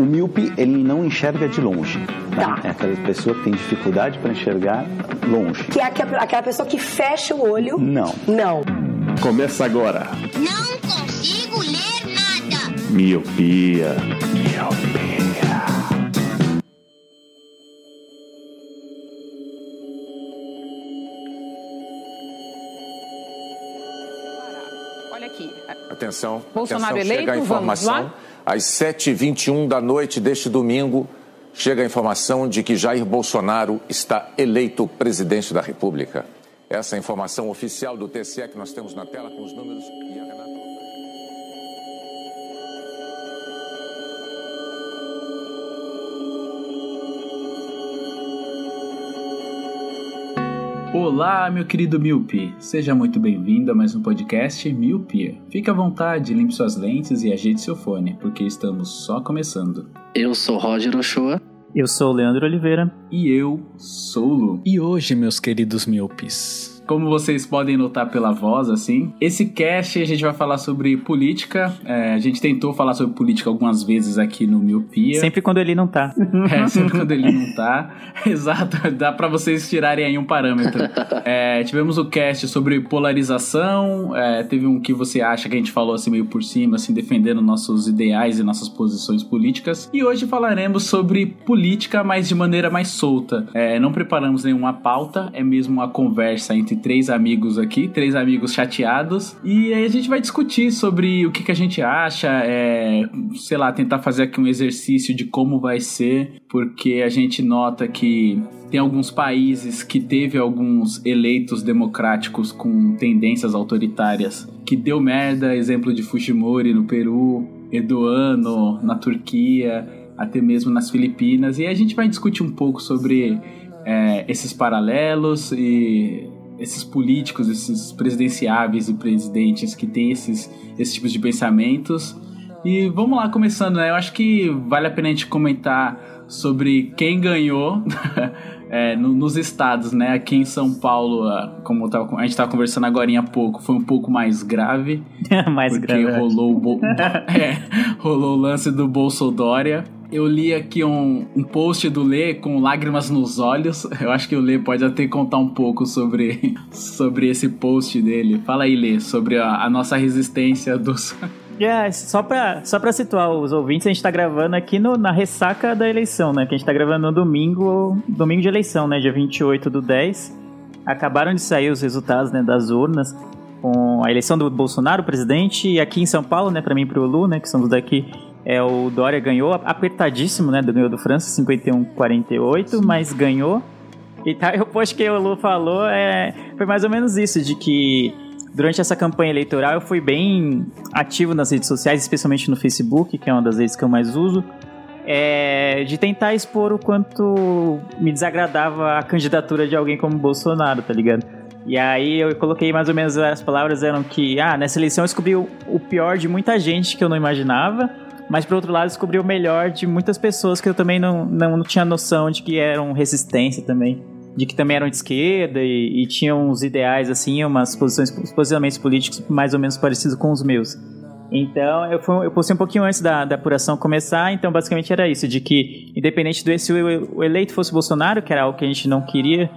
O míope, ele não enxerga de longe. Tá? Tá. É aquela pessoa que tem dificuldade para enxergar longe. Que é aquela aquela pessoa que fecha o olho. Não. Não. Começa agora. Não consigo ler nada. Miopia. Miopia. Olha aqui. Atenção, Bolsonaro atenção, chega a eleito, vamos informação. lá? Às 7h21 da noite deste domingo, chega a informação de que Jair Bolsonaro está eleito presidente da República. Essa é a informação oficial do TSE que nós temos na tela com os números e a Renata. Olá, meu querido Miopi. Seja muito bem-vindo a mais um podcast Miopia. Fique à vontade, limpe suas lentes e ajeite seu fone, porque estamos só começando. Eu sou Roger Ochoa. Eu sou o Leandro Oliveira. E eu sou o Lu. E hoje, meus queridos miopes, Como vocês podem notar pela voz, assim, esse cast a gente vai falar sobre política. É, a gente tentou falar sobre política algumas vezes aqui no Miopia. Sempre quando ele não tá. É, sempre quando ele não tá. Exato, dá pra vocês tirarem aí um parâmetro. É, tivemos o cast sobre polarização, é, teve um que você acha que a gente falou assim meio por cima, assim, defendendo nossos ideais e nossas posições políticas. E hoje falaremos sobre política, mas de maneira mais solta. É, não preparamos nenhuma pauta, é mesmo uma conversa entre três amigos aqui, três amigos chateados. E aí a gente vai discutir sobre o que, que a gente acha, é, sei lá, tentar fazer aqui um exercício de como vai ser, porque a gente nota que tem alguns países que teve alguns eleitos democráticos com tendências autoritárias que deu merda, exemplo de Fujimori no Peru, Erdogan na Turquia, até mesmo nas Filipinas, e a gente vai discutir um pouco sobre é, esses paralelos e esses políticos, esses presidenciáveis e presidentes que têm esses, esses tipos de pensamentos. E vamos lá, começando, né? Eu acho que vale a pena a gente comentar sobre quem ganhou é, no- nos estados, né? Aqui em São Paulo, como tava- a gente estava conversando agora há pouco, foi um pouco mais grave. Mais porque grave. rolou o, é, rolou o lance do Bolsodória. Eu li aqui um, um post do Lê com lágrimas nos olhos. Eu acho que o Lê pode até contar um pouco sobre, sobre esse post dele. Fala aí, Lê, sobre a, a nossa resistência dos. É, só pra, só pra situar os ouvintes, a gente tá gravando aqui no- na ressaca da eleição, né? Que a gente tá gravando no domingo, domingo de eleição, né? Dia 28 do 10. Acabaram de sair os resultados né, das urnas com a eleição do Bolsonaro, presidente, e aqui em São Paulo, né? Pra mim e pro Lu, né? Que somos daqui. É, o Dória ganhou apertadíssimo, né? Ganhou do França, 51-48, mas ganhou. E tá, eu posto que o Lu falou, é, foi mais ou menos isso, de que durante essa campanha eleitoral eu fui bem ativo nas redes sociais, especialmente no Facebook, que é uma das redes que eu mais uso, é, de tentar expor o quanto me desagradava a candidatura de alguém como Bolsonaro, tá ligado? E aí eu coloquei mais ou menos as palavras eram que, ah, nessa eleição eu descobri o, o pior de muita gente que eu não imaginava, mas por outro lado descobri o melhor de muitas pessoas que eu também não, não, não tinha noção de que eram resistência também de que também eram de esquerda e, e tinham uns ideais assim, umas posições, posicionamentos políticos mais ou menos parecidos com os meus. Então, eu, fui, eu postei um pouquinho antes da, da apuração começar, então basicamente era isso, de que independente do se o, o eleito fosse Bolsonaro, que era algo que a gente não queria,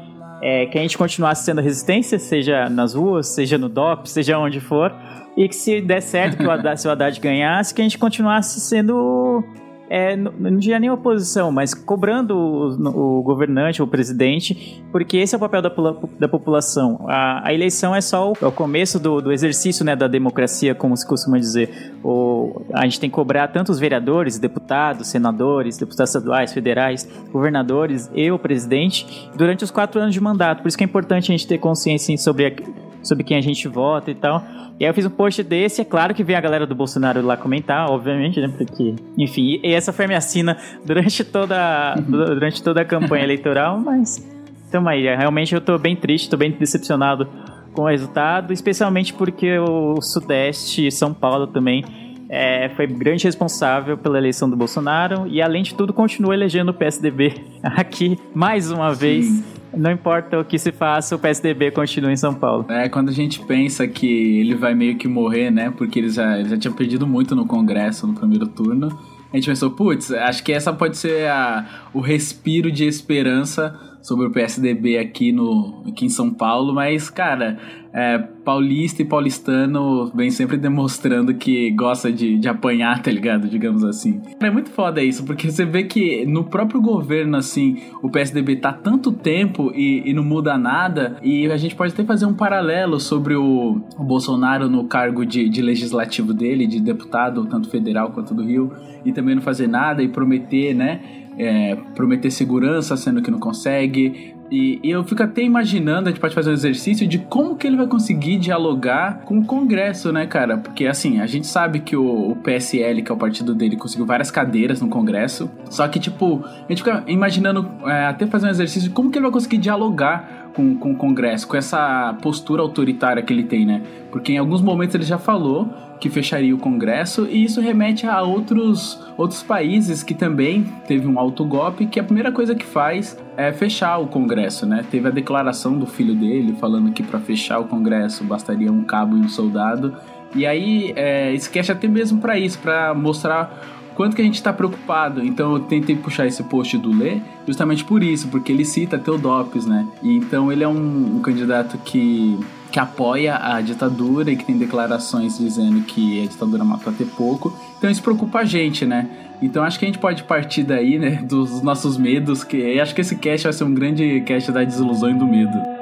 é, que a gente continuasse sendo resistência, seja nas ruas, seja no DOP, seja onde for, e que se der certo que o Haddad, se o Haddad ganhasse, que a gente continuasse sendo é, não, diria nem oposição, mas cobrando o, o, governante, o presidente, porque esse é o papel da, da população. A, a, eleição é só o, é o começo do, do, exercício né, da democracia, como se costuma dizer. O, a gente tem que cobrar tanto os vereadores, deputados, senadores, deputados estaduais, federais, governadores e o presidente durante os quatro anos de mandato. Por isso que é importante a gente ter consciência sobre, a, sobre quem a gente vota e tal. E aí eu fiz um post desse, é claro que vem a galera do Bolsonaro lá comentar, obviamente, né? Porque, enfim, e essa foi a minha sina durante toda, durante toda a campanha eleitoral, mas tamo aí. Realmente eu tô bem triste, tô bem decepcionado com o resultado, especialmente porque o Sudeste e São Paulo também é, foi grande responsável pela eleição do Bolsonaro e, além de tudo, continua elegendo o PSDB aqui mais uma vez. Não importa o que se faça, o PSDB continua em São Paulo. É, quando a gente pensa que ele vai meio que morrer, né? Porque ele já, ele já tinha perdido muito no Congresso no primeiro turno. a gente pensou, putz, acho que essa pode ser a, o respiro de esperança sobre o PSDB aqui, no, aqui em São Paulo, mas, cara, é, paulista e paulistano vem sempre demonstrando que gosta de, de apanhar, tá ligado? Digamos assim. É muito foda isso, porque você vê que no próprio governo, assim, o PSDB tá tanto tempo e, e não muda nada, e a gente pode até fazer um paralelo sobre o, o Bolsonaro no cargo de, de legislativo dele, de deputado, tanto federal quanto do Rio, e também não fazer nada e prometer, né? É, prometer segurança, sendo que não consegue. E, e, eu fico até imaginando, a gente pode fazer um exercício de como que ele vai conseguir dialogar com o Congresso, né, cara? Porque, assim, a gente sabe que o, o PSL, que é o partido dele, conseguiu várias cadeiras no Congresso. Só que, tipo, a gente fica imaginando é, até fazer um exercício de como que ele vai conseguir dialogar com, com o Congresso, com essa postura autoritária que ele tem, né? Porque em alguns momentos ele já falou que fecharia o Congresso, e isso remete a outros, outros países que também teve um autogolpe, que a primeira coisa que faz é fechar o Congresso, né? Teve a declaração do filho dele falando que para fechar o Congresso bastaria um cabo e um soldado. E aí, é, esquece até mesmo para isso, para mostrar quanto que a gente está preocupado. Então eu tentei puxar esse post do Lê justamente por isso, porque ele cita Teodopes, né? E então ele é um, um candidato que que apoia a ditadura e que tem declarações dizendo que a ditadura matou até pouco. Então isso preocupa a gente, né? Então acho que a gente pode partir daí, né, dos nossos medos, que acho que esse cast vai ser um grande cast da desilusão e do medo.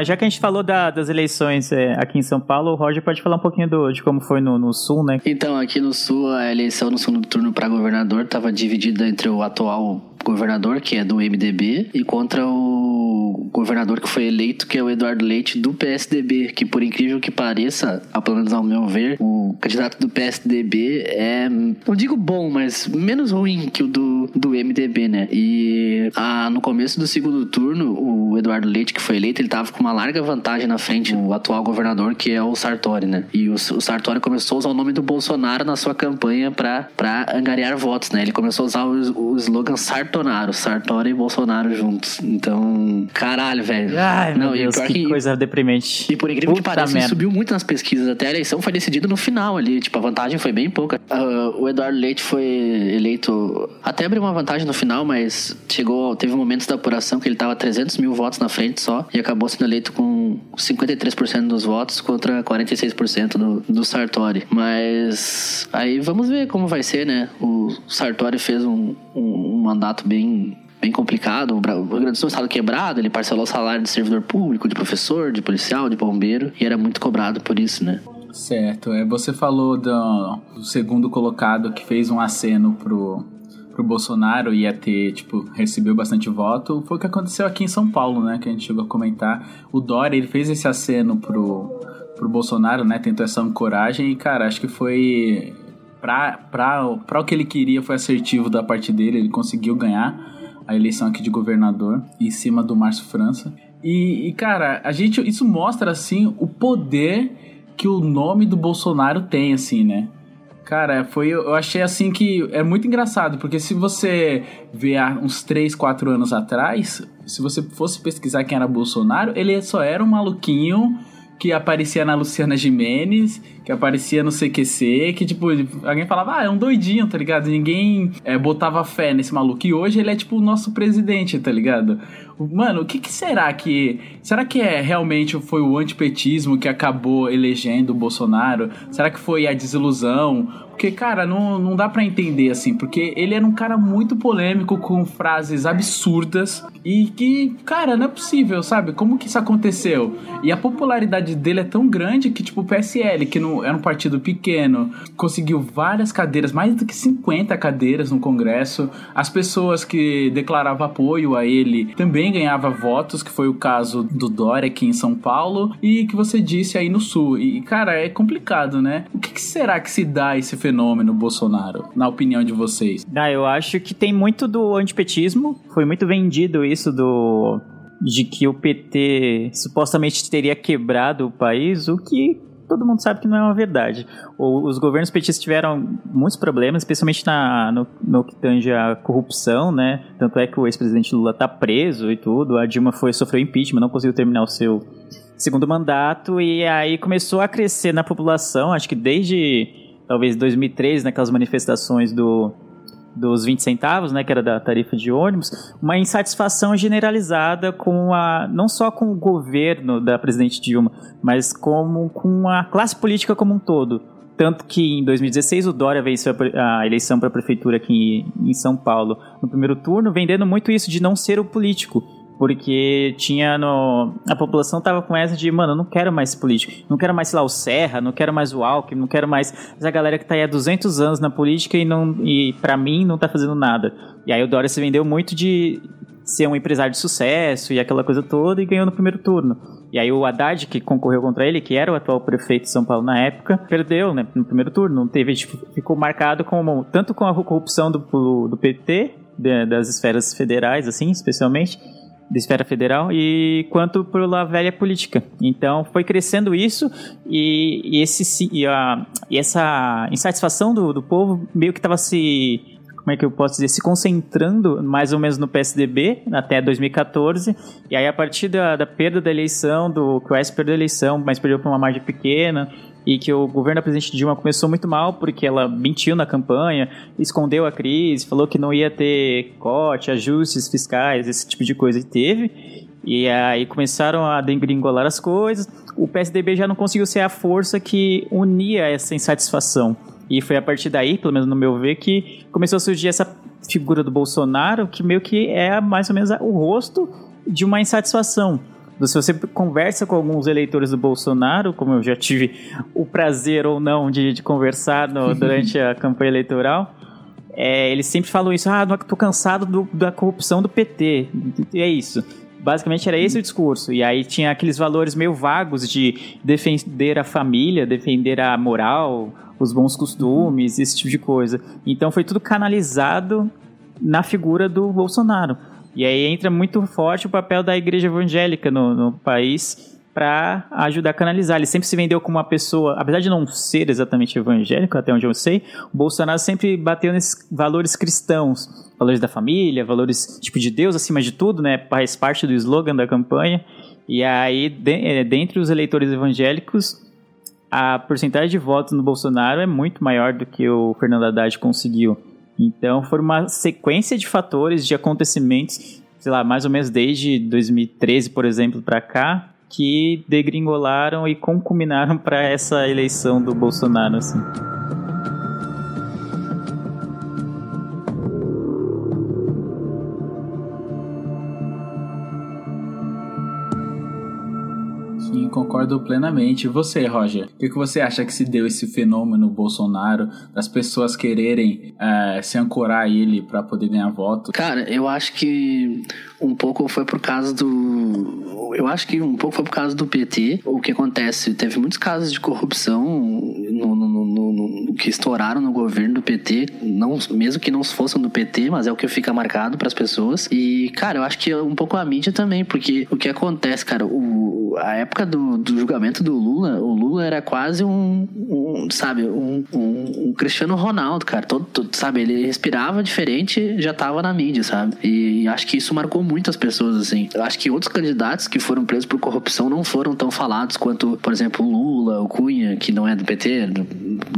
Mas já que a gente falou da, das eleições é, aqui em São Paulo, o Roger pode falar um pouquinho do, de como foi no, no, Sul, né? Então, aqui no Sul, a eleição no segundo turno para governador estava dividida entre o atual governador, que é do MDB, e contra o governador que foi eleito, que é o Eduardo Leite, do PSDB, que por incrível que pareça, pelo menos ao meu ver, o candidato do PSDB é, não digo bom, mas menos ruim que o do, do MDB, né? E a, no começo do segundo turno, o Eduardo Leite, que foi eleito, ele tava com uma larga vantagem na frente do atual governador, que é o Sartori, né? E o, o Sartori começou a usar o nome do Bolsonaro na sua campanha para angariar votos, né? Ele começou a usar o, o slogan Sartonaro, Sartori e Bolsonaro juntos. Então, caralho, velho. Ai, Não, meu Deus, que, que, coisa deprimente. E por incrível Puta que pareça, ele subiu muito nas pesquisas. Até a eleição foi decidida no final ali. Tipo, a vantagem foi bem pouca. Uh, o Eduardo Leite foi eleito. Até abriu uma vantagem no final, mas chegou. Teve momentos da apuração que ele tava 300 mil votos na frente só. E acabou sendo eleito com 53% dos votos contra 46% do, do Sartori. Mas aí vamos ver como vai ser, né? O Sartori fez um, um, um mandato bem bem complicado. O Rio Grande do Sul um estado quebrado, ele parcelou o salário de servidor público, de professor, de policial, de bombeiro, e era muito cobrado por isso, né? Certo. É, você falou do, do segundo colocado que fez um aceno pro, pro Bolsonaro ia ter, tipo, recebeu bastante voto, foi o que aconteceu aqui em São Paulo, né? Que a gente chegou a comentar. O Dória, ele fez esse aceno pro, pro Bolsonaro, né? Tentou essa coragem e, cara, acho que foi. Pra, pra, pra o que ele queria, foi assertivo da parte dele, ele conseguiu ganhar a eleição aqui de governador em cima do Márcio França. E, e, cara, a gente isso mostra assim o poder que o nome do Bolsonaro tem, assim, né? Cara, foi eu achei assim que é muito engraçado, porque se você vê há uns 3, 4 anos atrás, se você fosse pesquisar quem era Bolsonaro, ele só era um maluquinho que aparecia na Luciana Jimenez, que aparecia no CQC, que, tipo, alguém falava, ah, é um doidinho, tá ligado? Ninguém é, botava fé nesse maluco. E hoje ele é, tipo, o nosso presidente, tá ligado? Mano, o que, que, será que. Será que é realmente foi o antipetismo que acabou elegendo o Bolsonaro? Será que foi a desilusão? Porque, cara, não, não dá para entender assim, porque ele era um cara muito polêmico com frases absurdas e que, cara, não é possível, sabe? Como que isso aconteceu? E a popularidade dele é tão grande que, tipo, o PSL, que não era um partido pequeno, conseguiu várias cadeiras, mais do que 50 cadeiras no Congresso. As pessoas que declaravam apoio a ele também ganhavam votos, que foi o caso do Dória aqui em São Paulo, e que você disse aí no Sul. E, cara, é complicado, né? O que, que será que se dá esse fenômeno Bolsonaro, na opinião de vocês? Ah, eu acho que tem muito do antipetismo. Foi muito vendido isso do de que o PT supostamente teria quebrado o país, o que todo mundo sabe que não é uma verdade. os governos petistas tiveram muitos problemas, especialmente na, no, no que tange a corrupção, né? Tanto é que o ex-presidente Lula está preso e tudo. A Dilma foi sofreu impeachment, não conseguiu terminar o seu segundo mandato e aí começou a crescer na população, acho que desde talvez 2013, naquelas manifestações do dos 20 centavos, né, que era da tarifa de ônibus, uma insatisfação generalizada com a não só com o governo da presidente Dilma, mas como com a classe política como um todo. Tanto que em 2016 o Dória venceu a eleição para a prefeitura aqui em São Paulo no primeiro turno, vendendo muito isso de não ser o político porque tinha no. A população tava com essa de, mano, eu não quero mais político. Não quero mais, sei lá, o Serra, não quero mais o Alckmin, não quero mais essa galera que tá aí há 200 anos na política e, não, e para mim não tá fazendo nada. E aí o Dória se vendeu muito de ser um empresário de sucesso e aquela coisa toda e ganhou no primeiro turno. E aí o Haddad, que concorreu contra ele, que era o atual prefeito de São Paulo na época, perdeu né, no primeiro turno. Teve, tipo, ficou marcado como tanto com a corrupção do, do PT, das esferas federais, assim, especialmente, da esfera federal e quanto pela velha política. Então foi crescendo isso e, e esse e, a, e essa insatisfação do, do povo meio que estava se como é que eu posso dizer, se concentrando mais ou menos no PSDB até 2014, e aí a partir da, da perda da eleição, do que o S perdeu a eleição, mas perdeu por uma margem pequena, e que o governo da presidente Dilma começou muito mal porque ela mentiu na campanha, escondeu a crise, falou que não ia ter corte, ajustes fiscais, esse tipo de coisa e teve. E aí começaram a degringolar as coisas. O PSDB já não conseguiu ser a força que unia essa insatisfação. E foi a partir daí, pelo menos no meu ver, que começou a surgir essa figura do Bolsonaro, que meio que é mais ou menos o rosto de uma insatisfação se você conversa com alguns eleitores do Bolsonaro, como eu já tive o prazer ou não de, de conversar no, durante a campanha eleitoral, é, eles sempre falam isso, ah, tô cansado do, da corrupção do PT, e é isso. Basicamente era esse o discurso. E aí tinha aqueles valores meio vagos de defender a família, defender a moral, os bons costumes, esse tipo de coisa. Então foi tudo canalizado na figura do Bolsonaro. E aí entra muito forte o papel da igreja evangélica no, no país para ajudar a canalizar. Ele sempre se vendeu como uma pessoa, apesar de não ser exatamente evangélico, até onde eu sei, o Bolsonaro sempre bateu nesses valores cristãos, valores da família, valores tipo de Deus acima de tudo, né? Faz parte do slogan da campanha. E aí, de, é, dentre os eleitores evangélicos, a porcentagem de votos no Bolsonaro é muito maior do que o Fernando Haddad conseguiu. Então, foi uma sequência de fatores, de acontecimentos, sei lá, mais ou menos desde 2013, por exemplo, para cá, que degringolaram e concuminaram para essa eleição do Bolsonaro, assim. Concordo plenamente. E você, Roger? O que, que você acha que se deu esse fenômeno Bolsonaro, das pessoas quererem é, se ancorar a ele para poder ganhar voto? Cara, eu acho que um pouco foi por causa do. Eu acho que um pouco foi por causa do PT. O que acontece? Teve muitos casos de corrupção no, no, no, que estouraram no governo do PT, não, mesmo que não fossem do PT, mas é o que fica marcado para as pessoas. E, cara, eu acho que um pouco a mídia também, porque o que acontece, cara, o, a época do, do julgamento do Lula, o Lula era quase um, um sabe, um, um, um, Cristiano Ronaldo, cara. Todo, todo, sabe, ele respirava diferente, já tava na mídia, sabe? E acho que isso marcou muitas pessoas, assim. Eu acho que outros candidatos que foram presos por corrupção não foram tão falados quanto, por exemplo, o Lula, o Cunha, que não é do PT,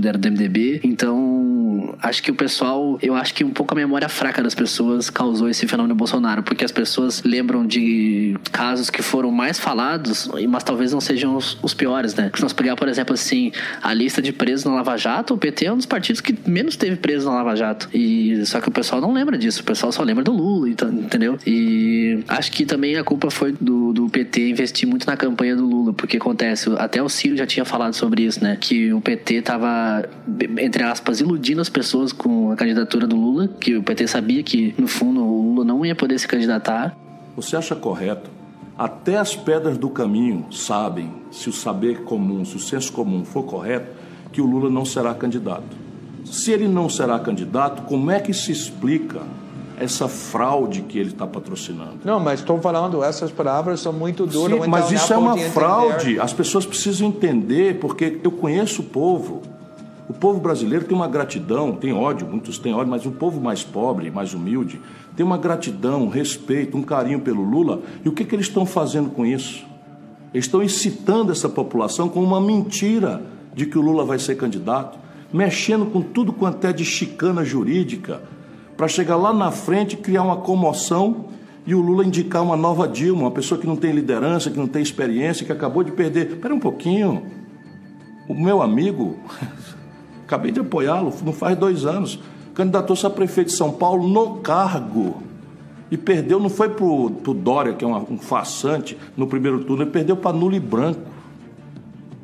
era do MDB. Então, acho que o pessoal, eu acho que um pouco a memória fraca das pessoas causou esse fenômeno Bolsonaro, porque as pessoas lembram de casos que foram mais falados, mas talvez não sejam os, os piores, né? Se nós pegar, por exemplo, assim, a lista de presos na Lava Jato, o PT é um dos partidos que menos teve presos na Lava Jato. E só que o pessoal não lembra disso, o pessoal só lembra do Lula, então, entendeu? E acho que também a culpa foi do, do PT investir muito na campanha do Lula, porque acontece, até o Ciro já tinha falado sobre isso, né? Que o PT tava, entre aspas, iludindo as pessoas com a candidatura do Lula, que o PT sabia que, no fundo, o Lula não ia poder se candidatar. Você acha correto? Até as pedras do caminho sabem, se o saber comum, se o senso comum for correto, que o Lula não será candidato. Se ele não será candidato, como é que se explica essa fraude que ele está patrocinando? Não, mas estou falando, essas palavras são muito duras. Sim, mas isso é uma fraude. entender. As pessoas precisam entender, porque eu conheço o povo. O povo brasileiro tem uma gratidão, tem ódio, muitos têm ódio, mas o povo mais pobre, mais humilde, tem uma gratidão, um respeito, um carinho pelo Lula. E o que, que eles estão fazendo com isso? Eles estão incitando essa população com uma mentira de que o Lula vai ser candidato, mexendo com tudo quanto é de chicana jurídica, para chegar lá na frente e criar uma comoção e o Lula indicar uma nova Dilma, uma pessoa que não tem liderança, que não tem experiência, que acabou de perder. Espera um pouquinho. O meu amigo, acabei de apoiá-lo, não faz dois anos, candidatou-se a prefeito de São Paulo no cargo. E perdeu, não foi para o Dória, que é uma- um farsante, no primeiro turno, ele perdeu para Nulo e Branco.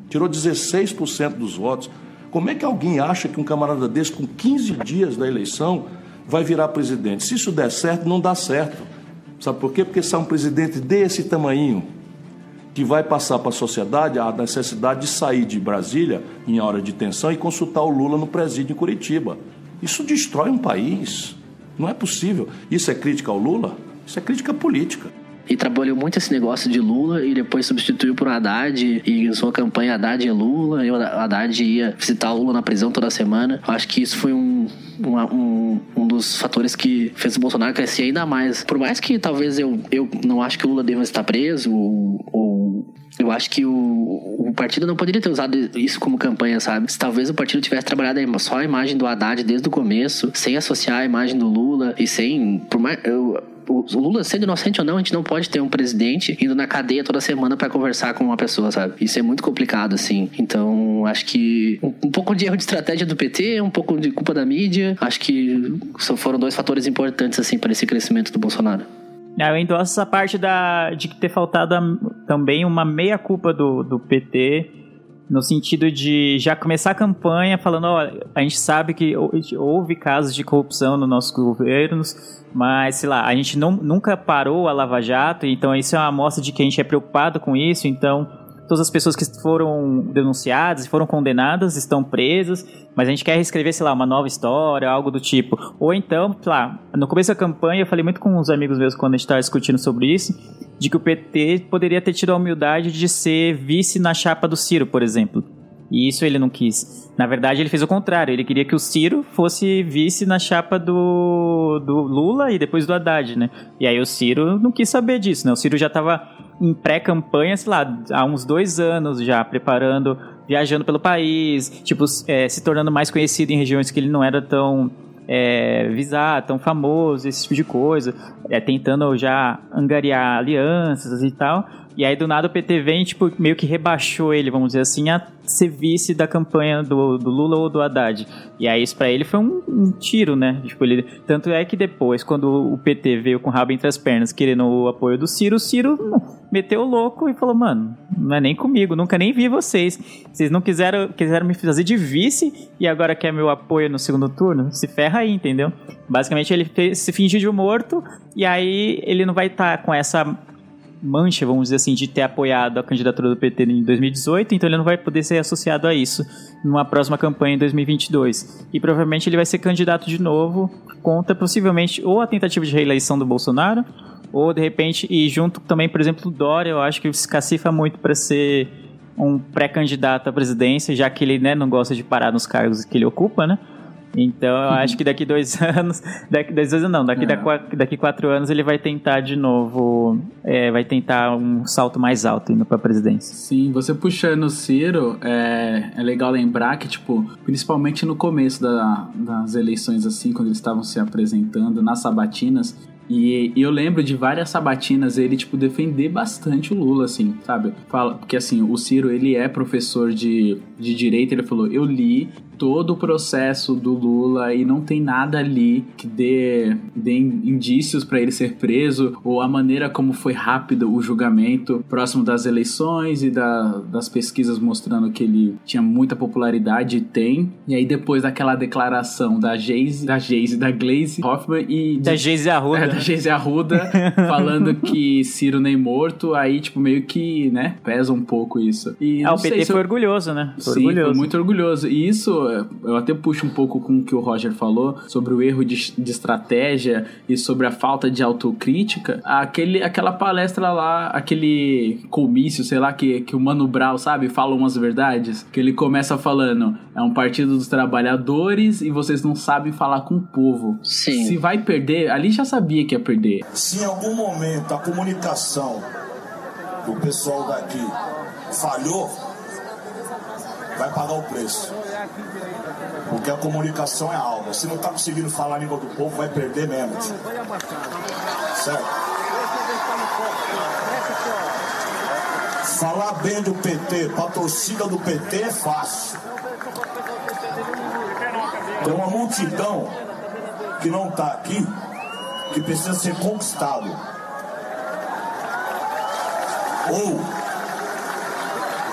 Tirou 16% dos votos. Como é que alguém acha que um camarada desse, com 15 dias da eleição, vai virar presidente? Se isso der certo, não dá certo. Sabe por quê? Porque se é um presidente desse tamanho, que vai passar para a sociedade a necessidade de sair de Brasília em hora de tensão e consultar o Lula no presídio em Curitiba. Isso destrói um país. Não é possível. Isso é crítica ao Lula? Isso é crítica política. E trabalhou muito esse negócio de Lula e depois substituiu por Haddad e em sua campanha Haddad é Lula e o Haddad ia visitar Lula na prisão toda semana. Eu acho que isso foi um, um, um dos fatores que fez o Bolsonaro crescer ainda mais. Por mais que talvez eu, eu não acho que o Lula deva estar preso ou, ou eu acho que o, o partido não poderia ter usado isso como campanha, sabe? Se talvez o partido tivesse trabalhado só a imagem do Haddad desde o começo, sem associar a imagem do Lula e sem. Por mais, eu, o Lula, sendo inocente ou não, a gente não pode ter um presidente indo na cadeia toda semana pra conversar com uma pessoa, sabe? Isso é muito complicado, assim. Então, acho que um, um pouco de erro de estratégia do PT, um pouco de culpa da mídia. Acho que só foram dois fatores importantes, assim, para esse crescimento do Bolsonaro. É, Eu endosso essa parte da, de ter faltado também uma meia-culpa do, do PT, no sentido de já começar a campanha falando: ó, a gente sabe que hou- houve casos de corrupção nos nossos governos, mas sei lá, a gente não, nunca parou a Lava Jato, então isso é uma amostra de que a gente é preocupado com isso, então todas as pessoas que foram denunciadas e foram condenadas estão presas, mas a gente quer reescrever, sei lá, uma nova história, algo do tipo. Ou então, sei lá, no começo da campanha eu falei muito com uns amigos meus quando a gente estava discutindo sobre isso, de que o PT poderia ter tido a humildade de ser vice na chapa do Ciro, por exemplo. E isso ele não quis. Na verdade, ele fez o contrário. Ele queria que o Ciro fosse vice na chapa do, do Lula e depois do Haddad, né? E aí o Ciro não quis saber disso, né? O Ciro já estava em pré-campanha, sei lá, há uns dois anos já, preparando, viajando pelo país, tipo, é, se tornando mais conhecido em regiões que ele não era tão é, tão famoso, esse tipo de coisa, é, tentando já angariar alianças e tal. E aí do nada o PT vem, tipo, meio que rebaixou ele, vamos dizer assim, a ser vice da campanha do, do Lula ou do Haddad. E aí isso pra ele foi um, um tiro, né? Tipo, ele, tanto é que depois, quando o PT veio com o rabo entre as pernas querendo o apoio do Ciro, o Ciro meteu o louco e falou, mano, não é nem comigo, nunca nem vi vocês. Vocês não quiseram, quiseram me fazer de vice e agora quer meu apoio no segundo turno? Se ferra aí, entendeu? Basicamente ele fez, se fingiu de morto e aí ele não vai estar com essa mancha, vamos dizer assim, de ter apoiado a candidatura do PT em 2018, então ele não vai poder ser associado a isso numa próxima campanha em 2022. E provavelmente ele vai ser candidato de novo contra possivelmente ou a tentativa de reeleição do Bolsonaro, ou de repente, e junto também, por exemplo, o Dória, eu acho que se cacifa muito para ser um pré-candidato à presidência, já que ele né, não gosta de parar nos cargos que ele ocupa, né? Então eu acho que daqui dois anos, daqui dois anos não, daqui, É. daqui, daqui quatro anos ele vai tentar de novo, é, vai tentar um salto mais alto indo pra presidência. Sim, você puxando o Ciro, é, é legal lembrar que, tipo, principalmente no começo da- das eleições, assim, quando eles estavam se apresentando nas sabatinas, e, e eu lembro de várias sabatinas ele, tipo, defender bastante o Lula, assim, sabe? Fala, porque, assim, o Ciro, ele é professor de, de direito, ele falou, eu li todo o processo do Lula e não tem nada ali que dê, dê indícios para ele ser preso ou a maneira como foi rápido o julgamento próximo das eleições e da- das pesquisas mostrando que ele tinha muita popularidade e tem. E aí depois daquela declaração da Geise, da Geise, da Glaze Hoffman e Da Geise Arruda. é, da Geise Arruda falando que Ciro nem morto, aí tipo meio que, né, pesa um pouco isso. E Ah, o PT foi eu- orgulhoso, né? Foi Sim, orgulhoso. foi muito orgulhoso. E isso, eu até puxo um pouco com o que o Roger falou sobre o erro de, de estratégia e sobre a falta de autocrítica. Aquele, aquela palestra lá, aquele comício, sei lá, que, que o Mano Brown, sabe, fala umas verdades. Que ele começa falando: é um partido dos trabalhadores e vocês não sabem falar com o povo. Sim. Se vai perder, ali já sabia que ia perder. Se em algum momento a comunicação do pessoal daqui falhou, vai pagar o preço. Porque a comunicação é algo. Se não tá conseguindo falar a língua do povo, vai perder mesmo. Certo? Falar bem do PT pra torcida do PT é fácil. Tem uma multidão que não tá aqui que precisa ser conquistado. Ou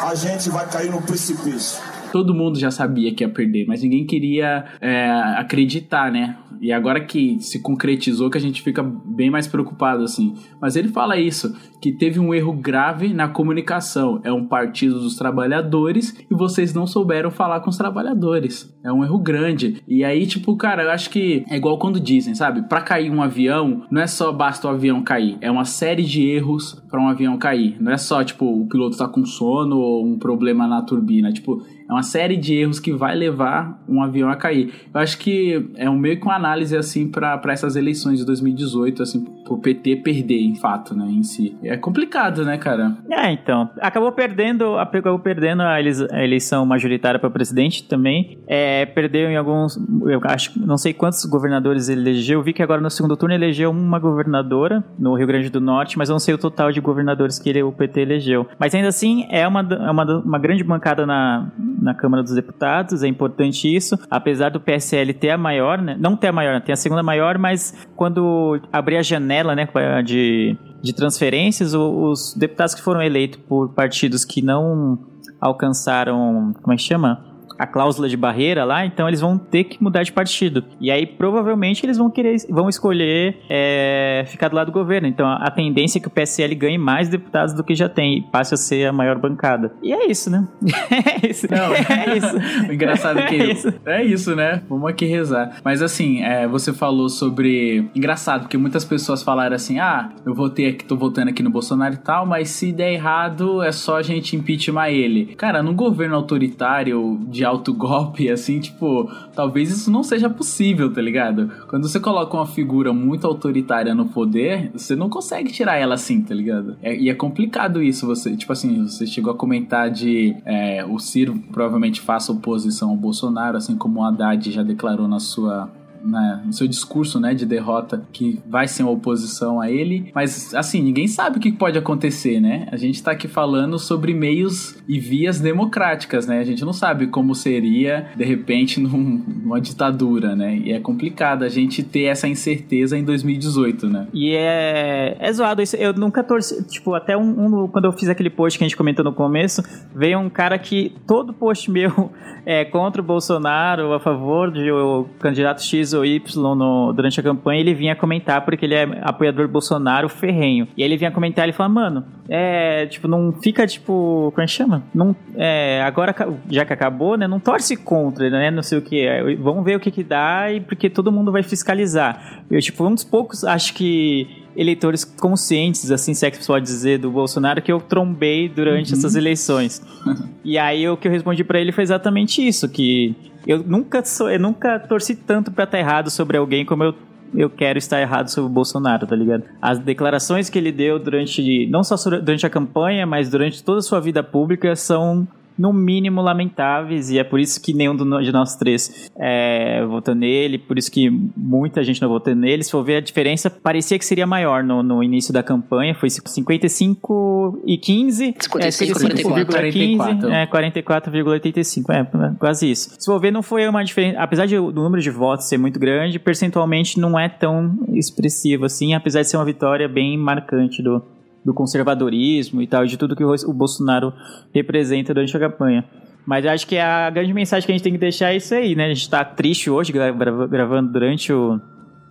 a gente vai cair no precipício. Todo mundo já sabia que ia perder, mas ninguém queria é, acreditar, né? E agora que se concretizou, que a gente fica bem mais preocupado, assim. Mas ele fala isso, que teve um erro grave na comunicação. É um partido dos trabalhadores e vocês não souberam falar com os trabalhadores. É um erro grande. E aí, tipo, cara, eu acho que é igual quando dizem, sabe? Pra cair um avião, não é só basta o avião cair. É uma série de erros pra um avião cair. Não é só, tipo, o piloto tá com sono ou um problema na turbina. Tipo, é uma série de erros que vai levar um avião a cair. Eu acho que é um meio que uma análise assim para essas eleições de 2018, assim, pro PT perder, em fato, né, em si. É complicado, né, cara? É, então. Acabou perdendo, acabou perdendo a eleição majoritária para presidente também. É, perdeu em alguns. Eu acho não sei quantos governadores ele elegeu. Eu vi que agora no segundo turno elegeu uma governadora no Rio Grande do Norte, mas eu não sei o total de governadores que ele, o PT elegeu. Mas ainda assim, é uma, é uma, uma grande bancada na, na Câmara dos Deputados, é importante isso. Apesar do PSL ter a maior, né? Não ter a maior, tem a segunda maior, mas quando abrir a janela, né, de, de transferências, os deputados que foram eleitos por partidos que não alcançaram, como é que chama? A cláusula de barreira lá, então eles vão ter que mudar de partido. E aí, provavelmente, eles vão querer, vão escolher é, ficar do lado do governo. Então, a, tendência é que o PSL ganhe mais deputados do que já tem e passe a ser a maior bancada. E é isso, né? é isso. Não, é isso. engraçado é que É isso. é isso, né? Vamos aqui rezar. Mas assim, é, você falou sobre engraçado porque muitas pessoas falaram assim: "Ah, eu votei aqui, tô votando aqui no Bolsonaro e tal, mas se der errado é só a gente impeachment ele". Cara, num governo autoritário de alto golpe assim, tipo, talvez isso não seja possível, tá ligado? Quando você coloca uma figura muito autoritária no poder, você não consegue tirar ela assim, tá ligado? É- e é complicado isso, você, tipo assim, você chegou a comentar de é, o Ciro provavelmente faça oposição ao Bolsonaro, assim como o Haddad já declarou na sua no seu discurso né, de derrota que vai ser uma oposição a ele, mas assim, ninguém sabe o que pode acontecer, né? A gente tá aqui falando sobre meios e vias democráticas, né? A gente não sabe como seria, de repente, num- numa ditadura, né? E é complicado a gente ter essa incerteza em 2018, né? E é, é zoado isso. Eu nunca torci. Tipo, até um, um- Quando eu fiz aquele post que a gente comentou no começo, veio um cara que todo post meu é contra o Bolsonaro, a favor de o candidato X ou Y no- durante a campanha, ele vinha comentar porque ele é apoiador do Bolsonaro ferrenho. E aí ele vinha comentar ele falava, mano, é. Tipo, não fica tipo. Como é que chama? Não, é, agora, já que acabou, né? Não torce contra, né? Não sei o que. Vamos ver o que que dá e porque todo mundo vai fiscalizar. Eu, tipo, um dos poucos, acho que eleitores conscientes, assim, se é que pode dizer, do Bolsonaro, que eu trombei durante Uhum. essas eleições. e aí o que eu respondi pra ele foi exatamente isso, que eu nunca, sou, eu nunca torci tanto pra estar errado sobre alguém como eu eu quero estar errado sobre o Bolsonaro, tá ligado? As declarações que ele deu durante, não só durante a campanha, mas durante toda a sua vida pública são no mínimo lamentáveis e é por isso que nenhum do de nós três é, votou nele, por isso que muita gente não votou nele. Se for ver a diferença, parecia que seria maior no, no início da campanha, foi 55 e 15, 55, 55,15, é 44,85, é quase isso. Se for ver, não foi uma diferença, apesar de, o número de votos ser muito grande, percentualmente não é tão expressivo assim, apesar de ser uma vitória bem marcante do, do conservadorismo e tal, de tudo que o, Bolsonaro representa durante a campanha. Mas acho que a grande mensagem que a gente tem que deixar é isso aí, né? A gente tá triste hoje, gra- gra- gravando durante o,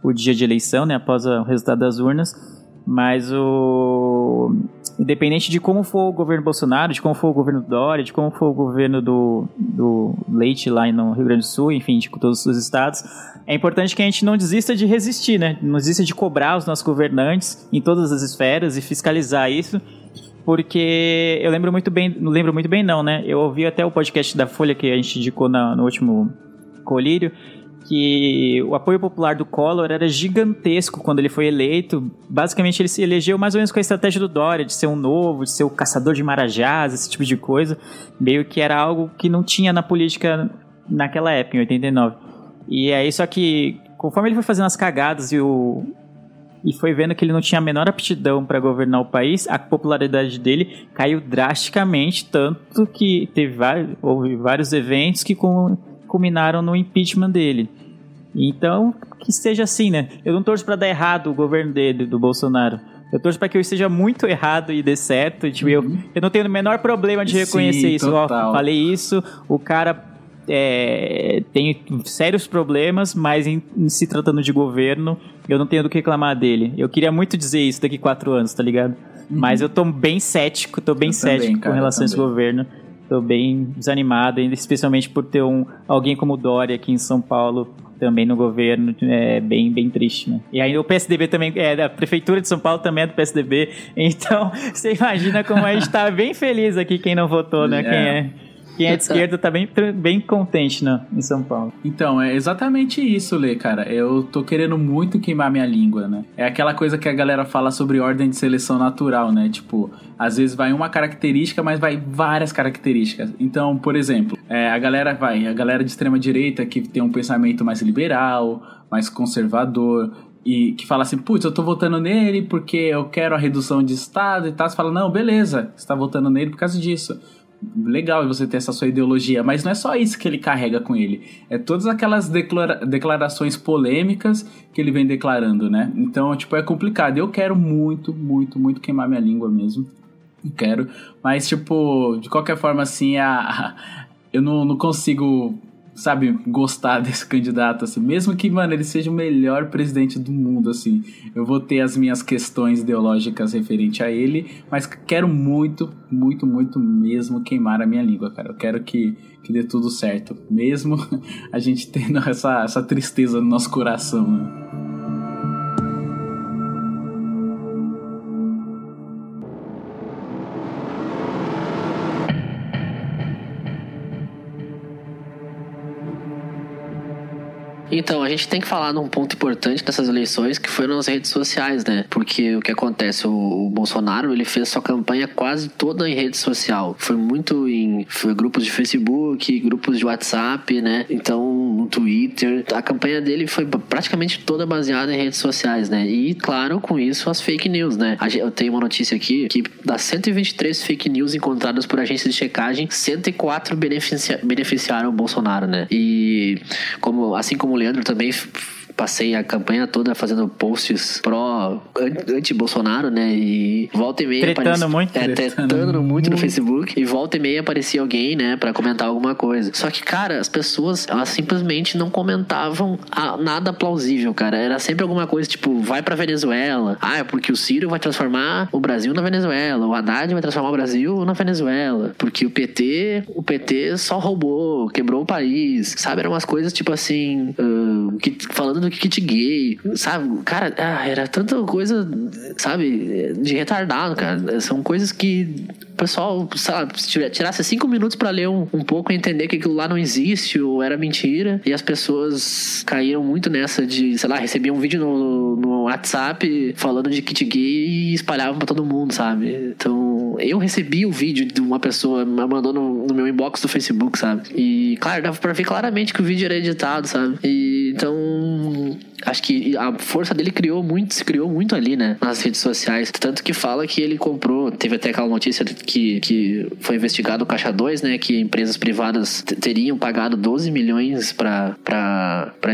o dia de eleição, né? Após o resultado das urnas. Mas o. Independente de como for o governo Bolsonaro, de como for o governo Dória, de como for o governo do, do Leite lá no Rio Grande do Sul, enfim, de todos os estados, é importante que a gente não desista de resistir, né? Não desista de cobrar os nossos governantes em todas as esferas e fiscalizar isso. Porque eu lembro muito bem, não lembro muito bem não, né? Eu ouvi até o podcast da Folha que a gente indicou na- no último colírio, que o apoio popular do Collor era gigantesco quando ele foi eleito. Basicamente, ele se elegeu mais ou menos com a estratégia do Dória, de ser um novo, de ser o caçador de marajás, esse tipo de coisa. Meio que era algo que não tinha na política naquela época, em 89. E aí, só que conforme ele foi fazendo as cagadas e o, e foi vendo que ele não tinha a menor aptidão para governar o país, a popularidade dele caiu drasticamente, tanto que teve vários, houve vários eventos que cu- culminaram no impeachment dele. Então, que seja assim, né? Eu não torço para dar errado o governo dele, do Bolsonaro. Eu torço para que eu esteja muito errado e dê certo. Tipo, eu, eu não tenho o menor problema de Sim, reconhecer isso. Ó, falei isso, o cara é, tem sérios problemas, mas em, em se tratando de governo, eu não tenho do que reclamar dele. Eu queria muito dizer isso daqui quatro anos, tá ligado? Mas eu tô bem cético, tô bem Uhum. Eu também, cético cara, com relação a esse também. governo. Tô bem desanimado, especialmente por ter um, alguém como o Dória aqui em São Paulo também no governo, é bem, bem triste, né? E aí o PSDB também, é, a prefeitura de São Paulo também é do PSDB, então você imagina como a gente tá bem feliz aqui quem não votou, né? Quem É. quem é de esquerda tá bem, bem contente né, em São Paulo. Então, é exatamente isso, Lê, cara. Eu tô querendo muito queimar minha língua, né? É aquela coisa que a galera fala sobre ordem de seleção natural, né? Tipo, às vezes vai uma característica, mas vai várias características. Então, por exemplo, é, a galera vai, a galera de extrema direita que tem um pensamento mais liberal, mais conservador, e que fala assim, putz, eu tô votando nele porque eu quero a redução de Estado e tal. Você fala, não, beleza, você tá votando nele por causa disso. Legal você ter essa sua ideologia, mas não é só isso que ele carrega com ele. É todas aquelas declara- declarações polêmicas que ele vem declarando, né? Então, tipo, é complicado. Eu quero muito, muito, muito queimar minha língua mesmo. Eu quero. Mas, tipo, de qualquer forma, assim, a, eu não, não consigo, sabe, gostar desse candidato, assim. Mesmo que, mano, ele seja o melhor presidente do mundo, assim. Eu vou ter as minhas questões ideológicas referente a ele, mas quero muito, muito, muito mesmo queimar a minha língua, cara. Eu quero que, que dê tudo certo. Mesmo a gente tendo essa, essa tristeza no nosso coração, né? Então, a gente tem que falar num ponto importante dessas eleições que foram as redes sociais, né? Porque o que acontece, o, o Bolsonaro, ele fez sua campanha quase toda em rede social. Foi muito em foi grupos de Facebook, grupos de WhatsApp, né? Então, no Twitter. A campanha dele foi praticamente toda baseada em redes sociais, né? E, claro, com isso, as fake news, né? Eu tenho uma notícia aqui que das 123 fake news encontradas por agências de checagem, 104 beneficia- beneficiaram o Bolsonaro, né? E como, assim como o Leandro também passei a campanha toda fazendo posts pró an- anti-Bolsonaro, né? E volta e meia Tretando aparecia- muito. É, Tretando muito no Facebook e volta e meia aparecia alguém, né, Pra comentar alguma coisa. Só que, cara, as pessoas, elas simplesmente não comentavam a- nada plausível, cara. Era sempre alguma coisa tipo, vai pra Venezuela. Ah, é porque o Ciro vai transformar o Brasil na Venezuela. O Haddad vai transformar o Brasil na Venezuela. Porque o PT, o PT só roubou, quebrou o país. Sabe, eram umas coisas tipo assim, ah, que falando do kit gay, sabe? Cara, ah, era tanta coisa, sabe, de retardado, cara. São coisas que o pessoal, sabe, se tirasse cinco minutos pra ler um, um pouco e entender que aquilo lá não existe ou era mentira. E as pessoas caíram muito nessa de, sei lá, recebiam um vídeo no, no WhatsApp falando de kit gay e espalhavam pra todo mundo, sabe? Então, eu recebi o vídeo de uma pessoa, mandou no, no meu inbox do Facebook, sabe? E, claro, dava pra ver claramente que o vídeo era editado, sabe? E, então, Mm. Acho que a força dele criou muito, se criou muito ali, né? Nas redes sociais. Tanto que fala que ele comprou, teve até aquela notícia que, que foi investigado o Caixa 2, né? Que empresas privadas teriam pagado 12 milhões pra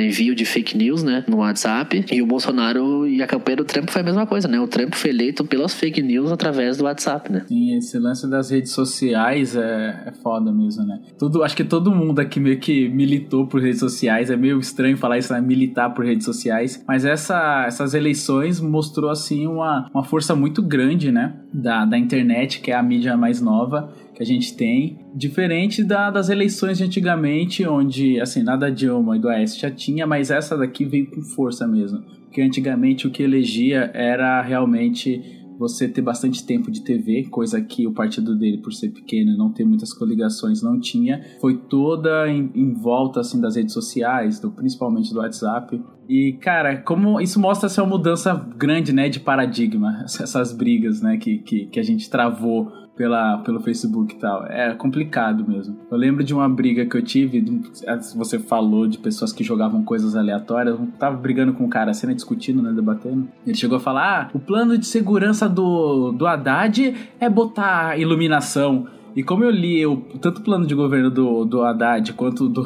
envio de fake news, né? No WhatsApp. E o Bolsonaro e a campanha do Trump foi a mesma coisa, né? O Trump foi eleito pelas fake news através do WhatsApp, né? Sim, esse lance das redes sociais é, é foda mesmo, né? Tudo, acho que todo mundo aqui meio que militou por redes sociais. É meio estranho falar isso, né? Militar por redes sociais. Mas essa, essas eleições mostrou, assim, uma, uma força muito grande, né? Da, da internet, que é a mídia mais nova que a gente tem. Diferente da, das eleições de antigamente, onde, assim, nada da Dilma e do Aécio já tinha, mas essa daqui veio com força mesmo. Porque antigamente o que elegia era realmente você ter bastante tempo de TV, coisa que o partido dele, por ser pequeno e não ter muitas coligações, não tinha. Foi toda em, em volta assim das redes sociais, do, principalmente do WhatsApp. E, cara, como isso mostra ser uma mudança grande, né, de paradigma, essas brigas, né, que, que, que a gente travou pela, pelo Facebook e tal. É complicado mesmo. Eu lembro de uma briga que eu tive, você falou de pessoas que jogavam coisas aleatórias, eu tava brigando com um cara, né, discutindo, né, debatendo. Ele chegou a falar, ah, o plano de segurança do, do Haddad é botar iluminação. E como eu li o, tanto o plano de governo do, do Haddad quanto do,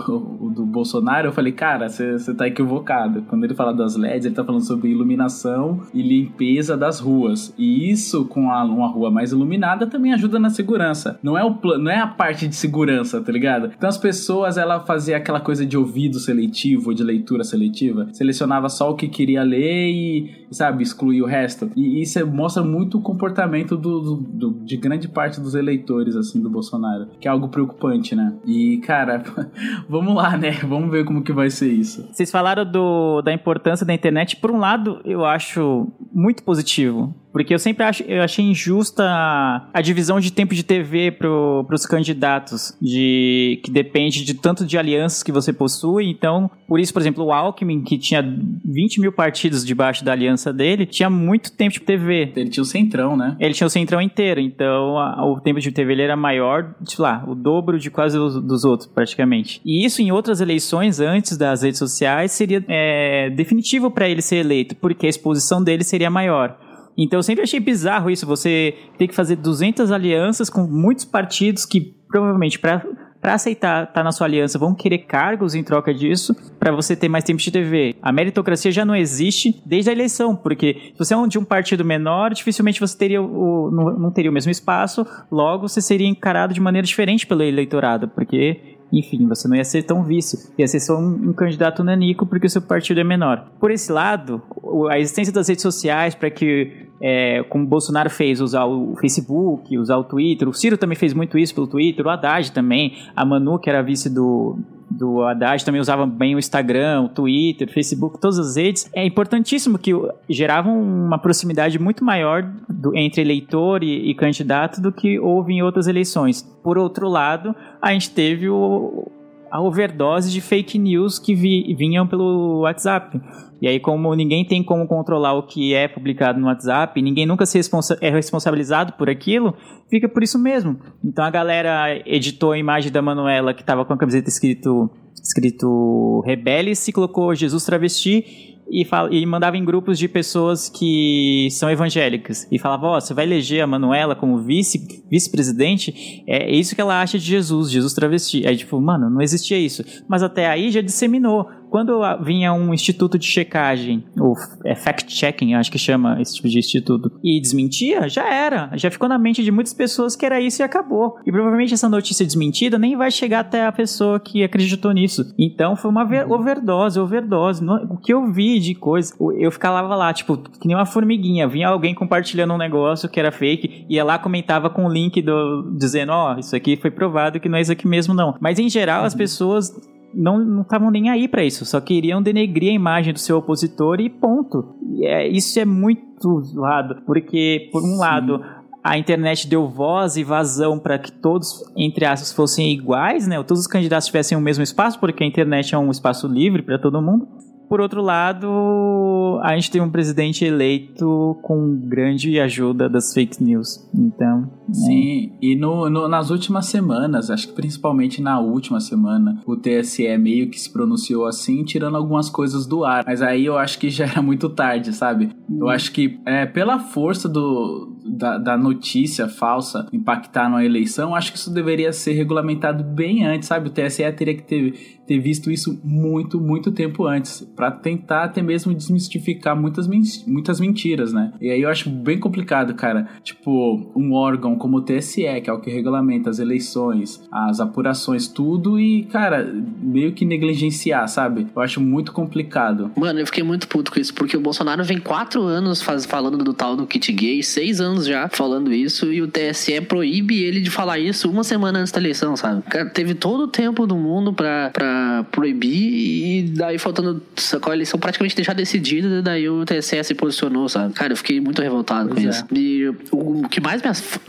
do Bolsonaro, eu falei, cara, você tá equivocado. Quando ele fala das LEDs, ele tá falando sobre iluminação e limpeza das ruas. E isso, com a- uma rua mais iluminada, também ajuda na segurança. Não é, o não é a parte de segurança, tá ligado? Então as pessoas, ela fazia aquela coisa de ouvido seletivo, de leitura seletiva, selecionava só o que queria ler e, sabe, excluía o resto. E isso é- mostra muito o comportamento do, do- do- de grande parte dos eleitores, assim, do Bolsonaro. Que é algo preocupante, né? E, cara, vamos lá, né? Vamos ver como que vai ser isso. Vocês falaram do, da importância da internet. Por um lado, eu acho muito positivo. Porque eu sempre acho, eu achei injusta a, a divisão de tempo de TV para os candidatos, de que depende de tanto de alianças que você possui. Então, por isso, por exemplo, o Alckmin, que tinha 20 mil partidos debaixo da aliança dele, tinha muito tempo de TV. Ele tinha o centrão, né? Ele tinha o centrão inteiro, então a- o tempo de TV ele era maior, sei lá, o dobro de quase os, dos outros, praticamente. E isso em outras eleições, antes das redes sociais, seria é, definitivo para ele ser eleito, porque a exposição dele seria maior. Então eu sempre achei bizarro isso, você ter que fazer 200 alianças com muitos partidos que provavelmente para para aceitar estar na sua aliança vão querer cargos em troca disso para você ter mais tempo de TV. A meritocracia já não existe desde a eleição, porque se você é de um partido menor, dificilmente você teria o, não, não teria o mesmo espaço, logo você seria encarado de maneira diferente pelo eleitorado, porque enfim, você não ia ser tão vice. Ia ser só um, um candidato nanico porque o seu partido é menor. Por esse lado, a existência das redes sociais para que, é, como o Bolsonaro fez, usar o Facebook, usar o Twitter, o Ciro também fez muito isso pelo Twitter, o Haddad também, a Manu, que era vice do, do Haddad, também usava bem o Instagram, o Twitter, o Facebook, todas as redes. É importantíssimo que geravam uma proximidade muito maior do- entre eleitor e, e candidato do que houve em outras eleições. Por outro lado, a gente teve o, a overdose de fake news que vi- vinham pelo WhatsApp. E aí, como ninguém tem como controlar o que é publicado no WhatsApp, ninguém nunca se responsa- é responsabilizado por aquilo, fica por isso mesmo. Então a galera editou a imagem da Manuela que estava com a camiseta escrito, escrito Rebelde-se, colocou Jesus travesti e, fala, e mandava em grupos de pessoas que são evangélicas. E falava, ó, você vai eleger a Manuela como vice, vice-presidente? É isso que ela acha de Jesus, Jesus travesti. Aí, tipo, mano, não existia isso. Mas até aí já disseminou. Quando vinha um instituto de checagem, ou é, fact-checking, acho que chama esse tipo de instituto, e desmentia, já era. Já ficou na mente de muitas pessoas que era isso e acabou. E provavelmente essa notícia desmentida nem vai chegar até a pessoa que acreditou nisso. Então foi uma ver- overdose, overdose. O que eu vi de coisa, eu ficava lá, tipo, que nem uma formiguinha. Vinha alguém compartilhando um negócio que era fake, ia lá, comentava com o link do, dizendo, ó, isso aqui foi provado que não é isso aqui mesmo, não. Mas em geral, as pessoas não estavam nem aí para isso, só queriam denegrir a imagem do seu opositor e ponto. E é, isso é muito zoado, porque, por um Sim. lado, a internet deu voz e vazão para que todos, entre aspas, fossem iguais, né? Todos os candidatos tivessem o mesmo espaço, porque a internet é um espaço livre para todo mundo. Por outro lado, a gente tem um presidente eleito com grande ajuda das fake news. Então. Sim, é. e no, no, nas últimas semanas, acho que principalmente na última semana, o TSE meio que se pronunciou assim, tirando algumas coisas do ar. Mas aí eu acho que já era muito tarde, sabe? Eu acho que é, pela força do, da, da, notícia falsa impactar numa eleição, acho que isso deveria ser regulamentado bem antes, sabe? O TSE teria que ter, ter visto isso muito, muito tempo antes, para tentar até mesmo desmistificar muitas, muitas mentiras, né? E aí eu acho bem complicado, cara. Tipo, um órgão como o TSE, que é o que regulamenta as eleições, as apurações, tudo, e, cara, meio que negligenciar, sabe? Eu acho muito complicado. Mano, eu fiquei muito puto com isso, porque o Bolsonaro vem quatro anos faz, falando do tal do kit gay, seis anos já falando isso e o TSE proíbe ele de falar isso uma semana antes da eleição, sabe? Cara, teve todo o tempo do mundo pra, pra proibir e daí faltando a eleição praticamente deixar decidida, daí o TSE se posicionou, sabe? Cara, eu fiquei muito revoltado pois com é. isso. E o, que mais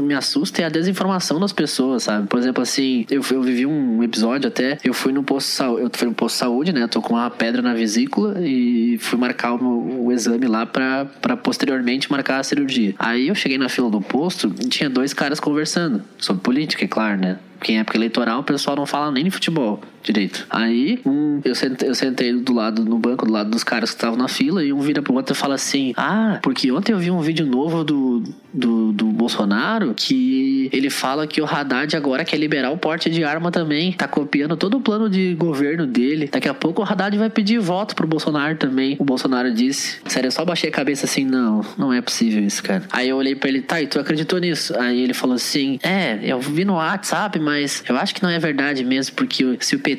me, assusta é a desinformação das pessoas, sabe? Por exemplo, assim, eu, eu vivi um episódio até, eu fui no posto eu fui no posto de saúde, né? Tô com uma pedra na vesícula e fui marcar o, o exame lá pra, pra posteriormente marcar a cirurgia. Aí eu cheguei na fila do posto e tinha dois caras conversando sobre política, é claro, né? Porque em época eleitoral o pessoal não fala nem de futebol direito. Aí, um, eu, sentei, eu sentei do lado, no banco, do lado dos caras que estavam na fila, e um vira pro outro e fala assim: Ah, porque ontem eu vi um vídeo novo do, do, do Bolsonaro que ele fala que o Haddad agora quer liberar o porte de arma também. Tá copiando todo o plano de governo dele. Daqui a pouco o Haddad vai pedir voto pro Bolsonaro também. O Bolsonaro disse. Sério, eu só baixei a cabeça assim: Não, não é possível isso, cara. Aí eu olhei pra ele: Tá, e tu acreditou nisso? Aí ele falou assim: É, eu vi no WhatsApp, mas eu acho que não é verdade mesmo, porque se o PT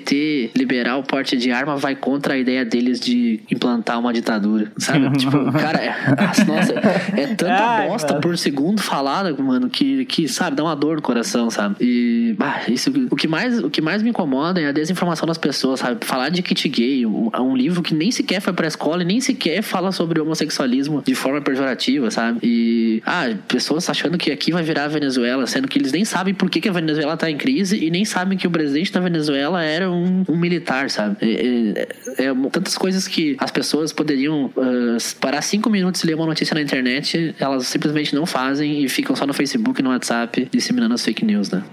liberar o porte de arma, vai contra a ideia deles de implantar uma ditadura, sabe? tipo, cara, é, nossa, é tanta Ai, bosta mano. por segundo falada, mano, que, que, sabe, dá uma dor no coração, sabe? E, bah, isso, o que mais, o que mais me incomoda é a desinformação das pessoas, sabe? Falar de kit gay, um, um livro que nem sequer foi pra escola e nem sequer fala sobre homossexualismo de forma pejorativa, sabe? E, ah, pessoas achando que aqui vai virar Venezuela, sendo que eles nem sabem por que, que a Venezuela tá em crise e nem sabem que o presidente da Venezuela era um, um militar, sabe? É, é, tantas coisas que as pessoas poderiam uh, parar cinco minutos e ler uma notícia na internet, elas simplesmente não fazem e ficam só no Facebook e no WhatsApp disseminando as fake news, né?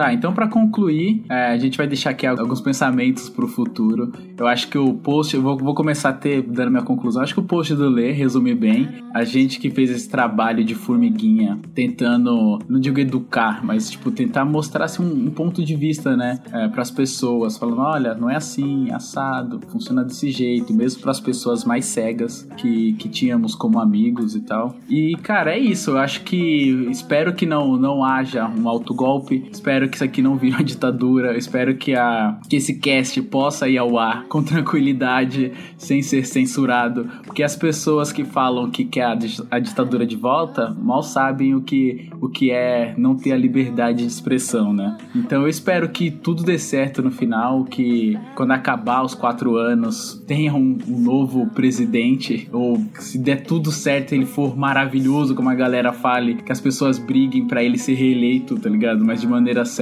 Tá, então para concluir, é, a gente vai deixar aqui alguns pensamentos pro futuro. Eu acho que o post, eu vou, vou começar a ter, dando minha conclusão, acho que o post do Lê resume bem. A gente que fez esse trabalho de formiguinha, tentando, não digo educar, mas tipo, tentar mostrar assim, um, um ponto de vista, né, é, pras pessoas, falando, olha, não é assim, assado, funciona desse jeito, mesmo para as pessoas mais cegas que, que tínhamos como amigos e tal. E, cara, é isso, eu acho que espero que não, não haja um autogolpe, espero que isso aqui não vire uma ditadura. Eu espero que, a, que esse cast possa ir ao ar com tranquilidade, sem ser censurado. Porque as pessoas que falam que quer a, ditadura de volta mal sabem o que, o que é não ter a liberdade de expressão, né? Então eu espero que tudo dê certo no final, que quando acabar os quatro anos tenha um, um novo presidente, ou se der tudo certo, ele for maravilhoso, como a galera fale, que as pessoas briguem para ele ser reeleito, tá ligado? Mas de maneira certa,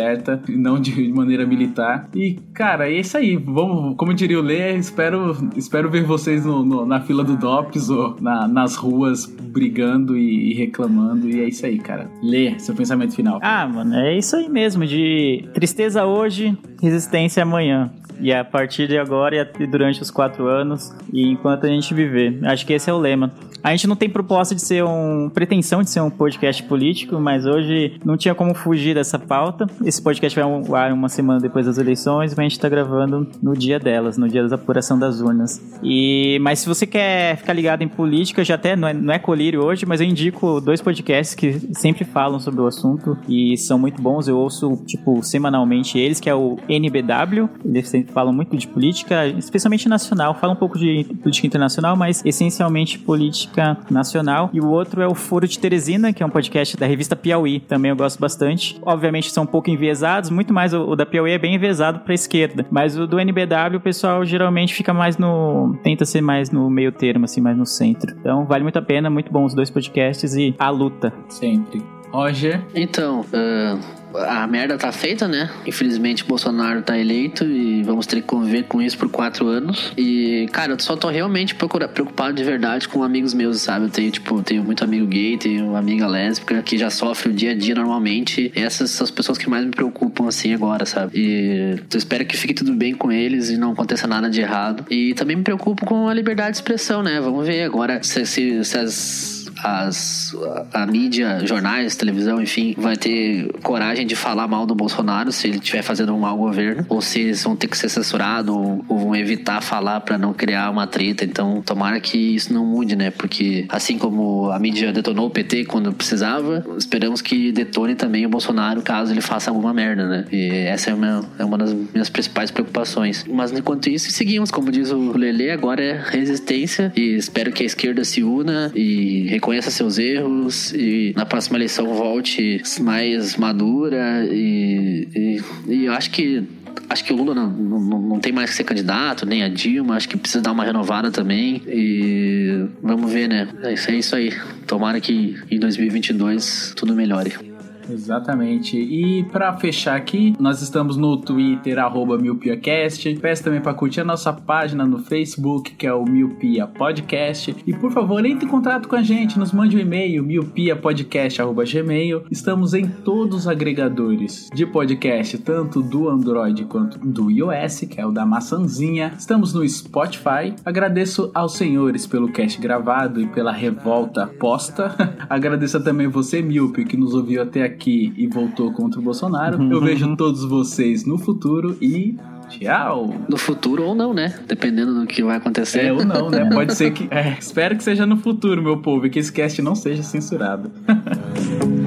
e não de maneira militar. E, cara, é isso aí. Vamos, como diria o Lê, espero, espero ver vocês no, no, na fila do DOPS ou na, nas ruas brigando e, e, reclamando. E é isso aí, cara. Lê, seu pensamento final. Ah, mano, é isso aí mesmo. De tristeza hoje, resistência amanhã. E a partir de agora e durante os quatro anos, e enquanto a gente viver. Acho que esse é o lema. A gente não tem proposta de ser um. pretensão de ser um podcast político, mas hoje não tinha como fugir dessa pauta. Esse podcast vai ar uma semana depois das eleições, mas a gente tá gravando no dia delas, no dia da apuração das urnas. E, mas se você quer ficar ligado em política, já até não é, não é colírio hoje, mas eu indico dois podcasts que sempre falam sobre o assunto e são muito bons. Eu ouço, tipo, semanalmente eles, que é o NBW. Eles sempre falam muito de política, especialmente nacional. Falam um pouco de política internacional, mas essencialmente política nacional. E o outro é o Foro de Teresina, que é um podcast da revista Piauí. Também eu gosto bastante. Obviamente são um pouco enviesados, muito mais o, o da Piauí é bem enviesado pra esquerda. Mas o do NBW, o pessoal geralmente fica mais no. tenta ser mais no meio termo, assim, mais no centro. Então vale muito a pena, muito bom os dois podcasts e a luta. Sempre. Roger. Então, uh, a merda tá feita, né? Infelizmente Bolsonaro tá eleito e vamos ter que conviver com isso por quatro anos. E, cara, eu só tô realmente preocupado de verdade com amigos meus, sabe? Eu tenho, tipo, tenho muito amigo gay, tenho amiga lésbica que já sofre o dia a dia normalmente. Essas são as pessoas que mais me preocupam, assim, agora, sabe? E eu espero que fique tudo bem com eles e não aconteça nada de errado. E também me preocupo com a liberdade de expressão, né? Vamos ver agora se, se, se as as, a, mídia, jornais, televisão, enfim, vai ter coragem de falar mal do Bolsonaro se ele estiver fazendo um mau governo, ou se eles vão ter que ser censurados ou, ou vão evitar falar para não criar uma treta. Então, tomara que isso não mude, né? Porque assim como a mídia detonou o PT quando precisava, esperamos que detone também o Bolsonaro caso ele faça alguma merda, né? E essa é uma, é uma das minhas principais preocupações. Mas enquanto isso, seguimos, como diz o Lele, agora é resistência e espero que a esquerda se una e reconheça seus erros e na próxima eleição volte mais madura e, e, e eu acho que acho que o Lula não, não, não tem mais que ser candidato, nem a Dilma, acho que precisa dar uma renovada também e vamos ver, né? É isso, é isso aí. Tomara que em 2022 tudo melhore. Exatamente. E pra fechar aqui, nós estamos no Twitter, arroba MiopiaCast. Peço também pra curtir a nossa página no Facebook, que é o Miopia Podcast. E por favor, entre em contato com a gente, nos mande um e-mail, miopiapodcast.gmail. Estamos em todos os agregadores de podcast, tanto do Android quanto do iOS, que é o da maçãzinha. Estamos no Spotify. Agradeço aos senhores pelo cast gravado e pela revolta posta. Agradeço também você, Miopi, que nos ouviu até aqui aqui e voltou contra o Bolsonaro. Eu vejo todos vocês no futuro e tchau. No futuro ou não, né? Dependendo do que vai acontecer. É ou não, né? Pode ser que. É, espero que seja no futuro, meu povo, e que esse cast não seja censurado.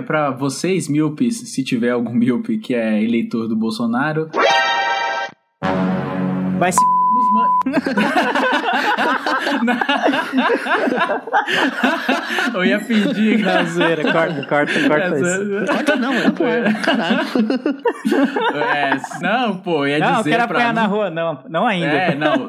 É, pra vocês, míopes, se tiver algum míope que é eleitor do Bolsonaro. Vai se. Eu ia pedir. Não, zoeira, corta, corta, corta isso. Corta não, é pô, caralho. É, não, pô, ia Não, eu dizer quero pra apanhar não- na rua, não, não ainda. É, não.